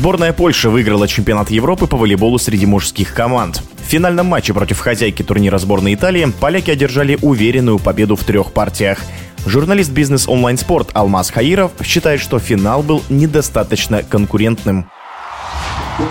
Сборная Польши выиграла чемпионат Европы по волейболу среди мужских команд. В финальном матче против хозяйки турнира сборной Италии поляки одержали уверенную победу в трех партиях. Журналист бизнес онлайн спорт Алмаз Хаиров считает, что финал был недостаточно конкурентным.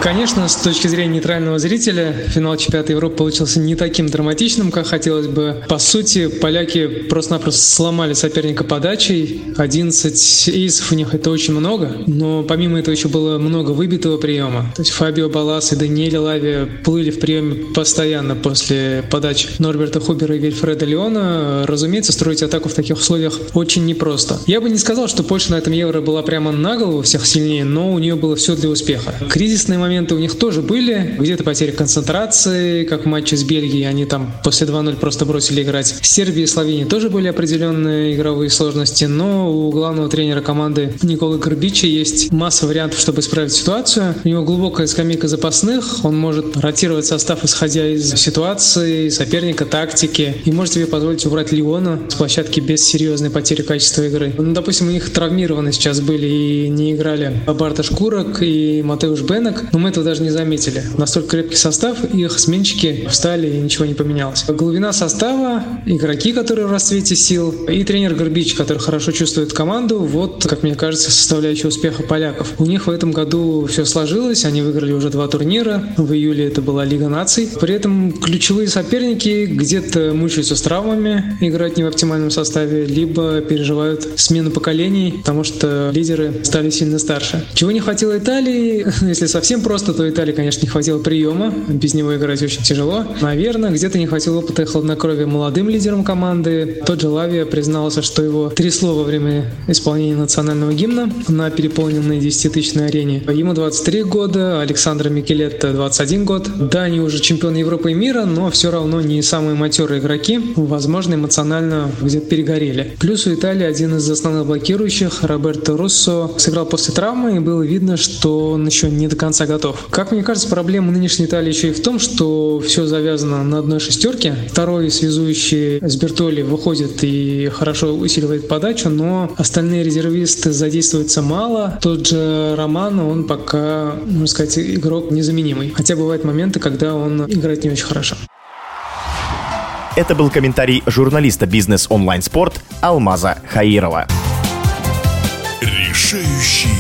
Конечно, с точки зрения нейтрального зрителя, финал чемпионата Европы получился не таким драматичным, как хотелось бы. По сути, поляки просто-напросто сломали соперника подачей. 11 эйсов у них это очень много, но помимо этого еще было много выбитого приема. То есть Фабио Балас и Даниэль Лави плыли в приеме постоянно после подачи Норберта Хубера и Вильфреда Леона. Разумеется, строить атаку в таких условиях очень непросто. Я бы не сказал, что Польша на этом Евро была прямо на голову всех сильнее, но у нее было все для успеха. Кризисные моменты у них тоже были. Где-то потеря концентрации, как в матче с Бельгией. Они там после 2-0 просто бросили играть. В Сербии и Словении тоже были определенные игровые сложности, но у главного тренера команды Николы Горбича есть масса вариантов, чтобы исправить ситуацию. У него глубокая скамейка запасных, он может ротировать состав, исходя из ситуации, соперника, тактики, и может себе позволить убрать Леона с площадки без серьезной потери качества игры. Ну, допустим, у них травмированы сейчас были и не играли Барта Шкурок и Матеуш Бенок, но мы этого даже не заметили. Настолько крепкий состав, их сменщики встали и ничего не поменялось. Глубина состава, игроки, которые в расцвете сил, и тренер Горбич, который хорошо чувствует команду, вот, как мне кажется, составляющая успеха поляков. У них в этом году все сложилось, они выиграли уже два турнира, в июле это была Лига наций. При этом ключевые соперники где-то мучаются с травмами, играть не в оптимальном составе, либо переживают смену поколений, потому что лидеры стали сильно старше. Чего не хватило Италии, если совсем совсем просто, то Италии, конечно, не хватило приема. Без него играть очень тяжело. Наверное, где-то не хватило опыта и хладнокровия молодым лидерам команды. Тот же Лавия признался, что его трясло во время исполнения национального гимна на переполненной 10-тысячной арене. Ему 23 года, Александра Микелетто 21 год. Да, они уже чемпионы Европы и мира, но все равно не самые матерые игроки. Возможно, эмоционально где-то перегорели. Плюс у Италии один из основных блокирующих, Роберто Руссо, сыграл после травмы, и было видно, что он еще не до конца готов. Как мне кажется, проблема нынешней Италии еще и в том, что все завязано на одной шестерке. Второй связующий с Бертоли выходит и хорошо усиливает подачу, но остальные резервисты задействуются мало. Тот же Роман, он пока, можно сказать, игрок незаменимый. Хотя бывают моменты, когда он играет не очень хорошо. Это был комментарий журналиста бизнес онлайн спорт Алмаза Хаирова. Решающий